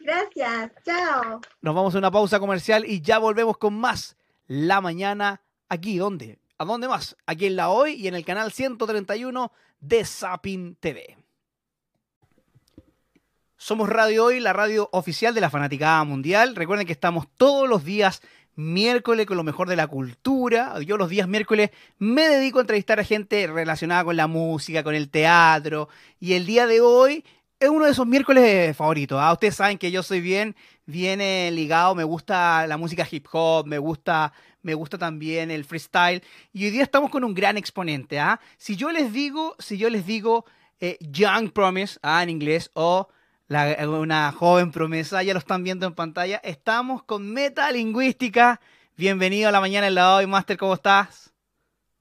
Gracias, chao. Nos vamos a una pausa comercial y ya volvemos con más La Mañana aquí. ¿Dónde? ¿A dónde más? Aquí en La Hoy y en el canal 131 de Sapin TV. Somos Radio Hoy, la radio oficial de la Fanaticada Mundial. Recuerden que estamos todos los días miércoles con lo mejor de la cultura. Yo los días miércoles me dedico a entrevistar a gente relacionada con la música, con el teatro. Y el día de hoy es uno de esos miércoles favoritos. ¿ah? Ustedes saben que yo soy bien, bien eh, ligado, me gusta la música hip hop, me gusta, me gusta también el freestyle. Y hoy día estamos con un gran exponente. ¿ah? Si yo les digo, si yo les digo eh, Young Promise ¿ah? en inglés o una joven promesa, ya lo están viendo en pantalla, estamos con Metalingüística. Bienvenido a la mañana en la hoy, Master, ¿cómo estás?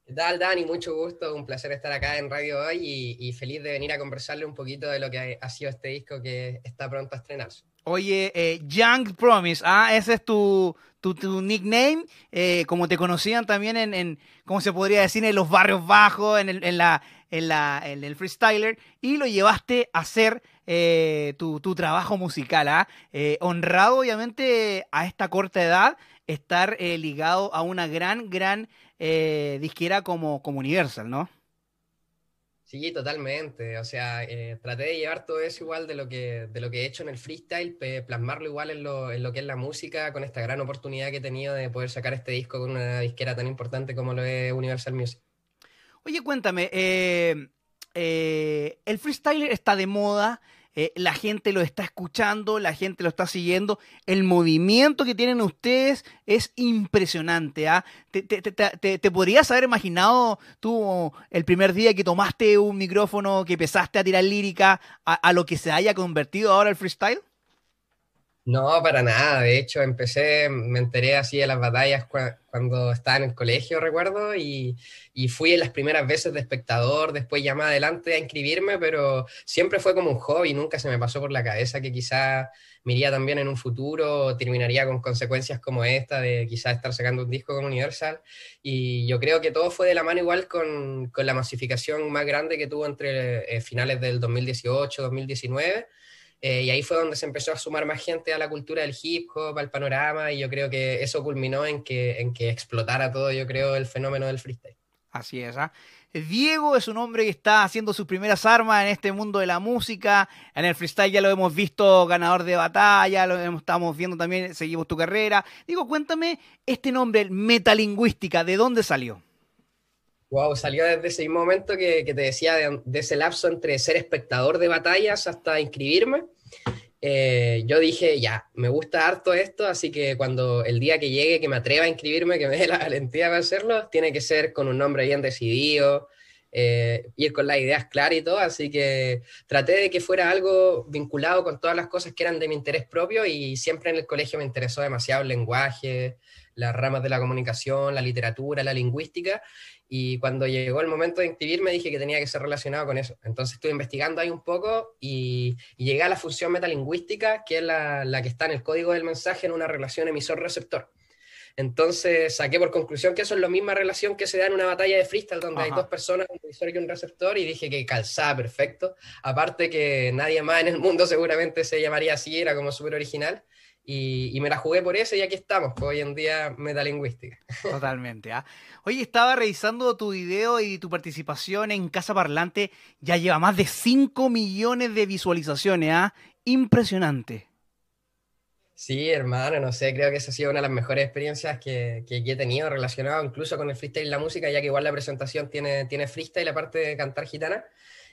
¿Qué tal, Dani? Mucho gusto, un placer estar acá en Radio Hoy y, feliz de venir a conversarle un poquito de lo que ha, sido este disco que está pronto a estrenarse. Oye, eh, Young Promise, ah, ese es tu, tu, nickname, eh, como te conocían también en, en, ¿cómo se podría decir? En los barrios bajos, en, el, en, la, en, la, en el freestyler, y lo llevaste a hacer eh, tu, tu, trabajo musical, ¿ah? honrado obviamente a esta corta edad, estar ligado a una gran, gran eh, disquera como, como Universal, ¿no? Sí, totalmente. O sea, eh, traté de llevar todo eso igual de lo que, de lo que he hecho en el freestyle, plasmarlo igual en lo, en lo que es la música, con esta gran oportunidad que he tenido de poder sacar este disco con una disquera tan importante como lo es Universal Music. Oye, cuéntame, eh, el freestyle está de moda, eh, la gente lo está escuchando, la gente lo está siguiendo. El movimiento que tienen ustedes es impresionante. ¿ah? ¿Te, podrías haber imaginado tú el primer día que tomaste un micrófono, que empezaste a tirar lírica, a lo que se haya convertido ahora el freestyle? No, para nada. De hecho, empecé, me enteré así de las batallas cuando estaba en el colegio, recuerdo, y, fui en las primeras veces de espectador, después ya más adelante a inscribirme, pero siempre fue como un hobby, nunca se me pasó por la cabeza que quizá me iría también en un futuro, terminaría con consecuencias como esta, de quizás estar sacando un disco con Universal. Y yo creo que todo fue de la mano igual con, la masificación más grande que tuvo entre eh, finales del 2018, 2019 eh, y ahí fue donde se empezó a sumar más gente a la cultura del hip hop, al panorama, y yo creo que eso culminó en que, en que explotara todo, yo creo, el fenómeno del freestyle. Así es, ¿ah? Diego es un hombre que está haciendo sus primeras armas en este mundo de la música. En el freestyle ya lo hemos visto ganador de batalla, lo estamos viendo también, seguimos tu carrera. Digo, cuéntame este nombre, metalingüística, ¿de dónde salió? Wow, salió desde ese momento que, te decía, de, ese lapso entre ser espectador de batallas hasta inscribirme. Eh, yo dije, ya, me gusta harto esto, así que cuando el día que llegue, que me atreva a inscribirme, que me dé la valentía para hacerlo, tiene que ser con un nombre bien decidido, eh, ir con las ideas claras y todo, así que traté de que fuera algo vinculado con todas las cosas que eran de mi interés propio y siempre en el colegio me interesó demasiado el lenguaje, las ramas de la comunicación, la literatura, la lingüística, y cuando llegó el momento de inscribirme dije que tenía que ser relacionado con eso. Entonces estuve investigando ahí un poco y, llegué a la función metalingüística, que es la, la, que está en el código del mensaje en una relación emisor-receptor. Entonces saqué por conclusión que eso es la misma relación que se da en una batalla de freestyle donde hay dos personas, un emisor y un receptor, y dije que calzaba perfecto. Aparte que nadie más en el mundo seguramente se llamaría así, era como súper original. Y, me la jugué por eso y aquí estamos, pues, hoy en día metalingüística. Totalmente. ¿ah? Oye, estaba revisando tu video y tu participación en Casa Parlante, ya lleva más de 5 millones de visualizaciones, ¿ah? Impresionante. Sí, hermano, no sé, creo que esa ha sido una de las mejores experiencias que, que, he tenido relacionado incluso con el freestyle y la música, ya que igual la presentación tiene, tiene freestyle, la parte de cantar gitana,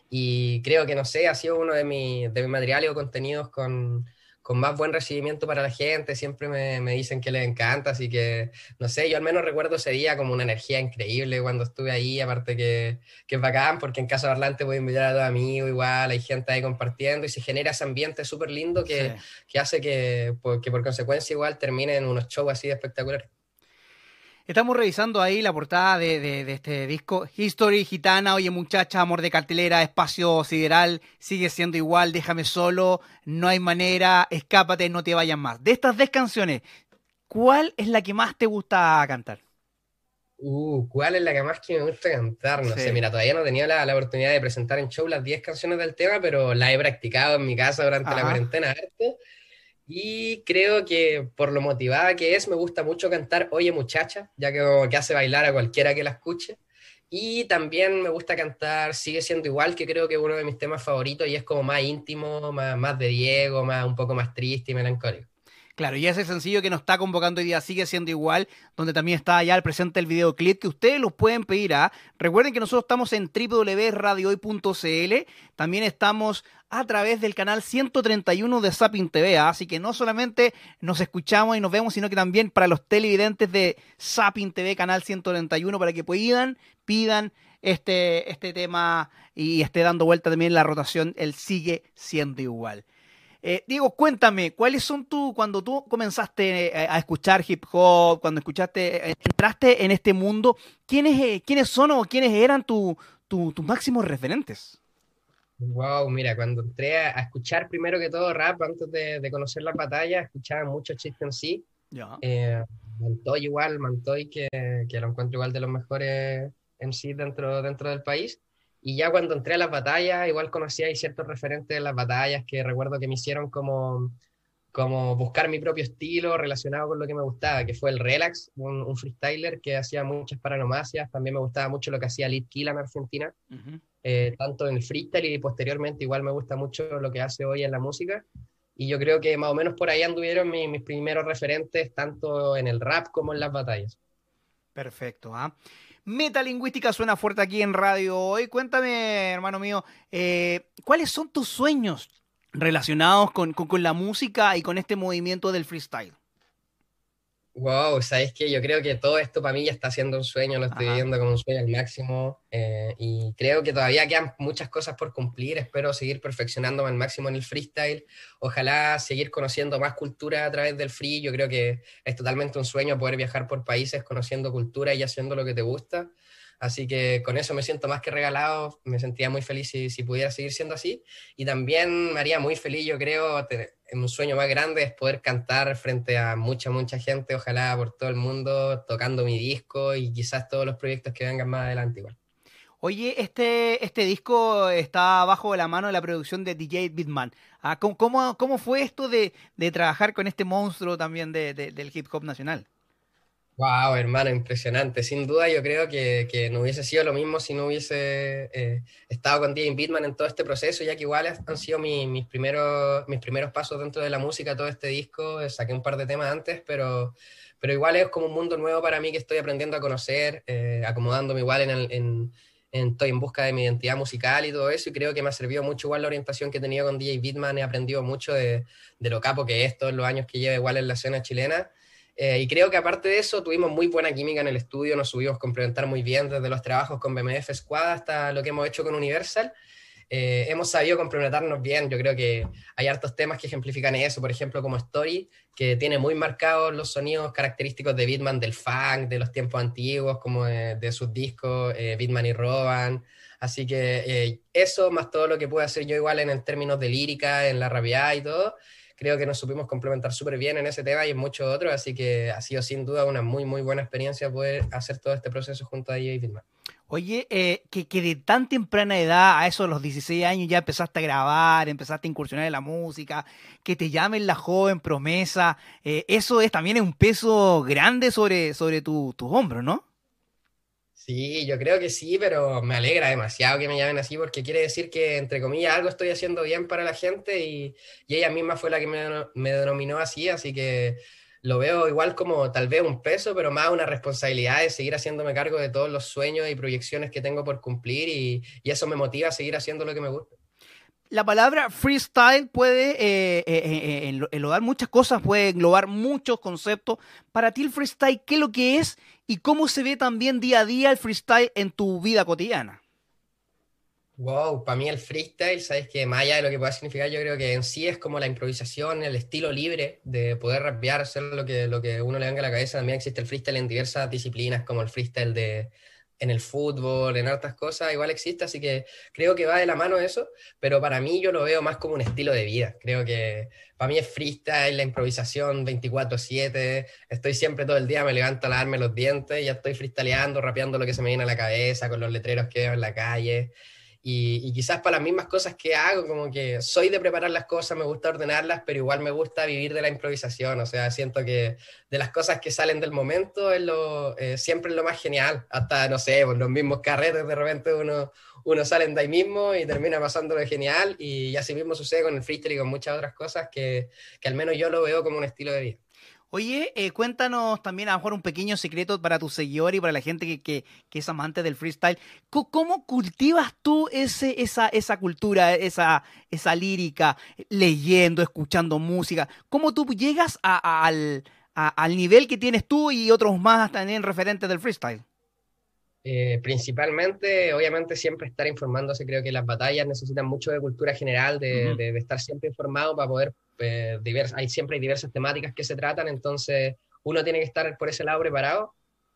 y creo que, no sé, ha sido uno de, mi, de mis materiales o contenidos con, con más buen recibimiento para la gente, siempre me, me, dicen que les encanta, así que, no sé, yo al menos recuerdo ese día como una energía increíble cuando estuve ahí, aparte que, que es bacán, porque en Casa Parlante voy a invitar a los amigos, igual hay gente ahí compartiendo y se genera ese ambiente súper lindo que, que, hace que, que por consecuencia igual terminen unos shows así espectaculares. Estamos revisando ahí la portada de, este disco. History, Gitana, Oye Muchacha, Amor de Cartelera, Espacio Sideral, Sigue siendo igual, Déjame solo, No hay manera, Escápate, No te vayas más. De estas 10 canciones, ¿cuál es la que más te gusta cantar? Uh, ¿cuál es la que más que me gusta cantar? No sé, mira, todavía no he tenido la, oportunidad de presentar en show las 10 canciones del tema, pero la he practicado en mi casa durante la cuarentena harto. Y creo que por lo motivada que es, me gusta mucho cantar Oye Muchacha, ya que, que hace bailar a cualquiera que la escuche. Y también me gusta cantar Sigue siendo igual, que creo que es uno de mis temas favoritos y es como más íntimo, más, más de Diego, más, un poco más triste y melancólico. Claro, y ese sencillo que nos está convocando hoy día sigue siendo igual, donde también está ya el presente el videoclip que ustedes los pueden pedir a. ¿ah? Recuerden que nosotros estamos en www.radiohoy.cl, también estamos a través del canal 131 de Sapin TV, ¿ah? así que no solamente nos escuchamos y nos vemos, sino que también para los televidentes de Sapin TV, canal 131, para que puedan, pidan este, este tema y esté dando vuelta también la rotación, el sigue siendo igual. Eh, Diego, cuéntame, ¿cuáles son tú, cuando tú comenzaste eh, a escuchar hip hop, cuando escuchaste, eh, entraste en este mundo, ¿quiénes, quiénes son o quiénes eran tus máximos referentes? Wow, mira, cuando entré a, escuchar primero que todo rap, antes de, conocer las batallas, escuchaba mucho chiste en sí. Mantoy igual, Mantoy, que, que, lo encuentro igual de los mejores en sí dentro, dentro del país. Y ya cuando entré a las batallas, igual conocía ahí ciertos referentes de las batallas que recuerdo que me hicieron como, como buscar mi propio estilo relacionado con lo que me gustaba, que fue el Relax, un, freestyler que hacía muchas paranomasias. También me gustaba mucho lo que hacía Lit Killa en Argentina, eh, tanto en el freestyle y posteriormente igual me gusta mucho lo que hace hoy en la música. Y yo creo que más o menos por ahí anduvieron mis, mis primeros referentes, tanto en el rap como en las batallas. Perfecto. ¿ah? Metalingüística suena fuerte aquí en radio hoy. Cuéntame, hermano mío, eh, ¿cuáles son tus sueños relacionados con, la música y con este movimiento del freestyle? Wow, sabes que yo creo que todo esto para mí ya está siendo un sueño, lo estoy viendo como un sueño al máximo eh, y creo que todavía quedan muchas cosas por cumplir. Espero seguir perfeccionándome al máximo en el freestyle. Ojalá seguir conociendo más cultura a través del free. Yo creo que es totalmente un sueño poder viajar por países conociendo cultura y haciendo lo que te gusta. Así que con eso me siento más que regalado, me sentía muy feliz si, si pudiera seguir siendo así. Y también me haría muy feliz, yo creo, un sueño más grande es poder cantar frente a mucha, mucha gente, ojalá por todo el mundo, tocando mi disco y quizás todos los proyectos que vengan más adelante igual. Oye, este, este disco está bajo la mano de la producción de DJ Bitman. Ah, ¿Cómo, cómo, fue esto de, de, trabajar con este monstruo también de, del hip hop nacional? Wow, hermano, impresionante. Sin duda, yo creo que, que no hubiese sido lo mismo si no hubiese eh, estado con DJ Bitman en todo este proceso, ya que igual han sido mis, primeros, mis primeros pasos dentro de la música, todo este disco. Eh, saqué un par de temas antes, pero, pero igual es como un mundo nuevo para mí que estoy aprendiendo a conocer, eh, acomodándome igual en, el, en, estoy en busca de mi identidad musical y todo eso, y creo que me ha servido mucho igual la orientación que he tenido con DJ Bitman, he aprendido mucho de, de lo capo que es todos los años que lleva igual en la escena chilena. Eh, y creo que aparte de eso, tuvimos muy buena química en el estudio, nos subimos a complementar muy bien desde los trabajos con BMF Squad hasta lo que hemos hecho con Universal. Eh, hemos sabido complementarnos bien, yo creo que hay hartos temas que ejemplifican eso, por ejemplo como Story, que tiene muy marcados los sonidos característicos de Bitman, del funk, de los tiempos antiguos, como de, sus discos, eh, Bitman y Roban. Así que eso, más todo lo que puedo hacer yo igual en, en términos de lírica, en la rabiada y todo, creo que nos supimos complementar súper bien en ese tema y en muchos otros, así que ha sido sin duda una muy, muy buena experiencia poder hacer todo este proceso junto a DJ Filma. Oye, eh, que, que, de tan temprana edad, a eso los 16 años, ya empezaste a grabar, empezaste a incursionar en la música, que te llamen la joven promesa, eh, eso es también un peso grande sobre, sobre tus hombros, ¿no? Sí, yo creo que sí, pero me alegra demasiado que me llamen así porque quiere decir que, entre comillas, algo estoy haciendo bien para la gente y, y ella misma fue la que me, me denominó así, así que lo veo igual como tal vez un peso, pero más una responsabilidad de seguir haciéndome cargo de todos los sueños y proyecciones que tengo por cumplir y, y eso me motiva a seguir haciendo lo que me gusta. La palabra freestyle puede eh, eh, eh, englobar muchas cosas, puede englobar muchos conceptos. Para ti el freestyle, ¿qué es lo que es y cómo se ve también día a día el freestyle en tu vida cotidiana? Wow, para mí el freestyle, sabes que más allá de lo que pueda significar, yo creo que en sí es como la improvisación, el estilo libre de poder rapear, hacer lo que, lo que uno le venga a la cabeza. También existe el freestyle en diversas disciplinas, como el freestyle de, en el fútbol, en hartas cosas, igual existe, así que creo que va de la mano eso, pero para mí yo lo veo más como un estilo de vida. Creo que para mí es freestyle, la improvisación 24/7, estoy siempre todo el día, me levanto a lavarme los dientes, ya estoy freestyleando, rapeando lo que se me viene a la cabeza, con los letreros que veo en la calle. Y, quizás para las mismas cosas que hago, como que soy de preparar las cosas, me gusta ordenarlas, pero igual me gusta vivir de la improvisación, o sea, siento que de las cosas que salen del momento es lo, eh, siempre es lo más genial, hasta, no sé, los mismos carretes, de repente uno, uno salen de ahí mismo y termina pasándolo genial, y así mismo sucede con el freestyle y con muchas otras cosas que, que al menos yo lo veo como un estilo de vida. Oye, eh, cuéntanos también a lo mejor un pequeño secreto para tu seguidor y para la gente que, que, que es amante del freestyle. ¿Cómo, cultivas tú ese, esa, esa cultura, esa, esa lírica, leyendo, escuchando música? ¿Cómo tú llegas a, al, al nivel que tienes tú y otros más también referentes del freestyle? Eh, principalmente, obviamente, siempre estar informándose. Creo que las batallas necesitan mucho de cultura general, de, de, estar siempre informado para poder. Eh, hay siempre hay diversas temáticas que se tratan, entonces uno tiene que estar por ese lado preparado.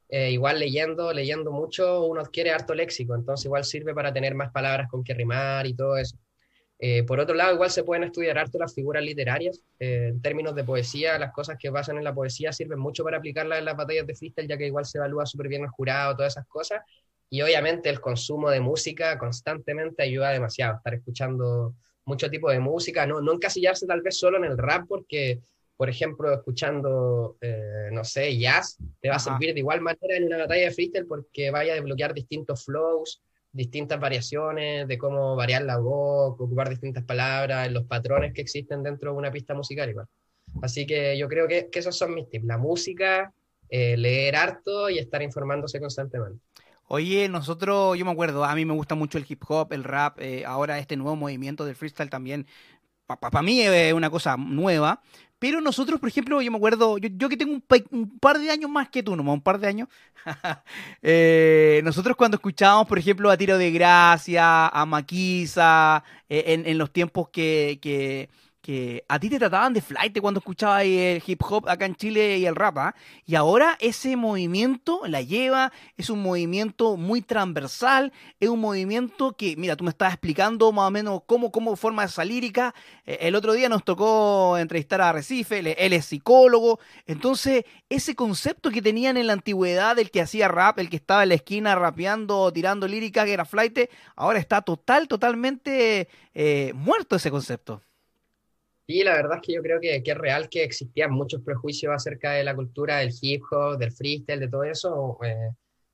Eh, igual leyendo, leyendo mucho, uno adquiere harto léxico, entonces igual sirve para tener más palabras con que rimar y todo eso. Eh, por otro lado, igual se pueden estudiar harto las figuras literarias. Eh, en términos de poesía, las cosas que pasan en la poesía sirven mucho para aplicarlas en las batallas de freestyle, ya que igual se evalúa súper bien el jurado, todas esas cosas. Y obviamente el consumo de música constantemente ayuda demasiado. Estar escuchando mucho tipo de música, no, no encasillarse tal vez solo en el rap, porque, por ejemplo, escuchando, eh, no sé, jazz, te va a servir de igual manera en una batalla de freestyle porque vaya a desbloquear distintos flows, distintas variaciones de cómo variar la voz, ocupar distintas palabras, los patrones que existen dentro de una pista musical igual. Así que yo creo que, que esos son mis tips, la música, eh, leer harto y estar informándose constantemente. Oye, nosotros, yo me acuerdo, a mí me gusta mucho el hip hop, el rap, eh, ahora este nuevo movimiento del freestyle también, para mí es una cosa nueva, pero nosotros, por ejemplo, yo me acuerdo, yo, que tengo un, par de años más que tú, nomás un par de años, [LAUGHS] eh, nosotros cuando escuchábamos, por ejemplo, a Tiro de Gracia, a Maquisa, eh, en, en, los tiempos que, que que a ti te trataban de flight cuando escuchabas el hip hop acá en Chile y el rap, ¿ah? y ahora ese movimiento la lleva, es un movimiento muy transversal, es un movimiento que, mira, tú me estabas explicando más o menos cómo, cómo forma esa lírica, eh, el otro día nos tocó entrevistar a Recife, él, es psicólogo, entonces ese concepto que tenían en la antigüedad del que hacía rap, el que estaba en la esquina rapeando, tirando lírica, que era flight, ahora está total, totalmente eh, muerto ese concepto. Sí, la verdad es que yo creo que, es real que existían muchos prejuicios acerca de la cultura del hip hop, del freestyle, de todo eso. Eh,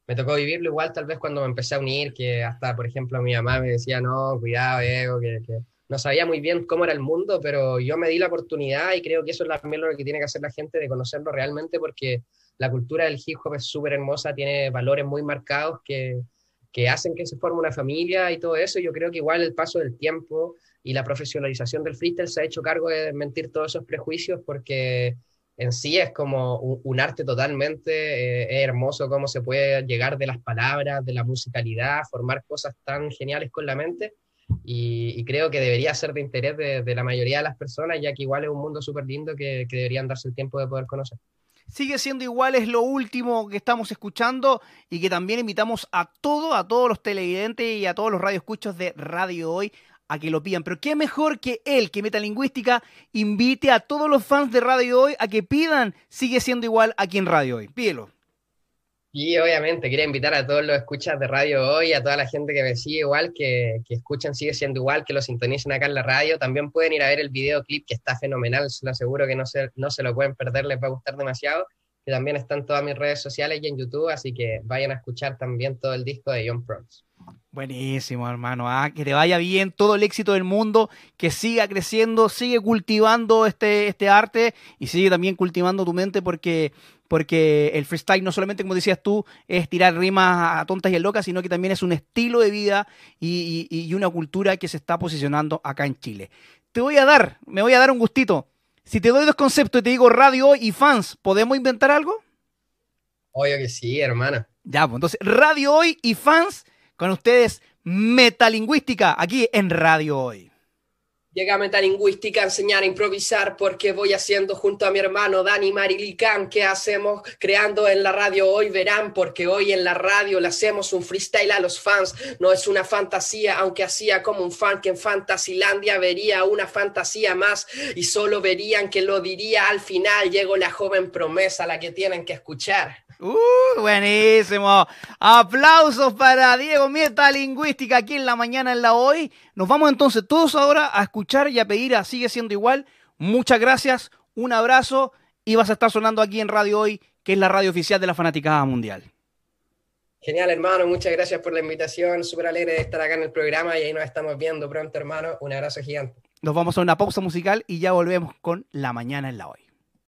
me tocó vivirlo igual tal vez cuando me empecé a unir, que hasta, por ejemplo, mi mamá me decía, no, cuidado, que, no sabía muy bien cómo era el mundo, pero yo me di la oportunidad y creo que eso es también lo que tiene que hacer la gente, de conocerlo realmente, porque la cultura del hip hop es súper hermosa, tiene valores muy marcados que, que hacen que se forme una familia y todo eso. Yo creo que igual el paso del tiempo y la profesionalización del freestyle se ha hecho cargo de mentir todos esos prejuicios porque en sí es como un, arte totalmente eh, hermoso cómo se puede llegar de las palabras, de la musicalidad, formar cosas tan geniales con la mente. Y, creo que debería ser de interés de, la mayoría de las personas ya que igual es un mundo súper lindo que, que deberían darse el tiempo de poder conocer. Sigue siendo igual, es lo último que estamos escuchando y que también invitamos a todos, a todos los televidentes y a todos los radioescuchos de Radio Hoy a que lo pidan. Pero qué mejor que él, que Metalingüística, invite a todos los fans de Radio Hoy a que pidan Sigue siendo igual aquí en Radio Hoy. Pídelo. Sí, obviamente, quería invitar a todos los escuchas de radio hoy, a toda la gente que me sigue igual, que, que escuchan Sigue Siendo Igual, que lo sintonicen acá en la radio. También pueden ir a ver el videoclip que está fenomenal, se lo aseguro que no se, no se lo pueden perder, les va a gustar demasiado. Que también está en todas mis redes sociales y en YouTube, así que vayan a escuchar también todo el disco de John Proms. Buenísimo, hermano. Ah, que te vaya bien, todo el éxito del mundo, que siga creciendo, sigue cultivando este, este arte y sigue también cultivando tu mente porque, porque el freestyle no solamente, como decías tú, es tirar rimas a tontas y a locas, sino que también es un estilo de vida y, y, y una cultura que se está posicionando acá en Chile. Te voy a dar, me voy a dar un gustito. Si te doy dos conceptos y te digo radio y fans, ¿podemos inventar algo? Obvio que sí, hermano. Ya, pues entonces, radio hoy y fans con ustedes Metalingüística aquí en Radio Hoy. Llega Metalingüística a enseñar a improvisar porque voy haciendo junto a mi hermano Dani Marilicán que hacemos creando en la radio hoy verán porque hoy en la radio le hacemos un freestyle a los fans. No es una fantasía aunque hacía como un fan que en Fantasilandia vería una fantasía más y solo verían que lo diría al final. Llegó la joven promesa la que tienen que escuchar Uh, buenísimo. Aplausos para Diego Mieta Lingüística aquí en la mañana en la hoy. Nos vamos entonces todos ahora a escuchar y a pedir a Sigue siendo igual. Muchas gracias, un abrazo y vas a estar sonando aquí en Radio Hoy, que es la radio oficial de la Fanaticada Mundial. Genial, hermano. Muchas gracias por la invitación. Súper alegre de estar acá en el programa y ahí nos estamos viendo pronto, hermano. Un abrazo gigante. Nos vamos a una pausa musical y ya volvemos con la mañana en la hoy.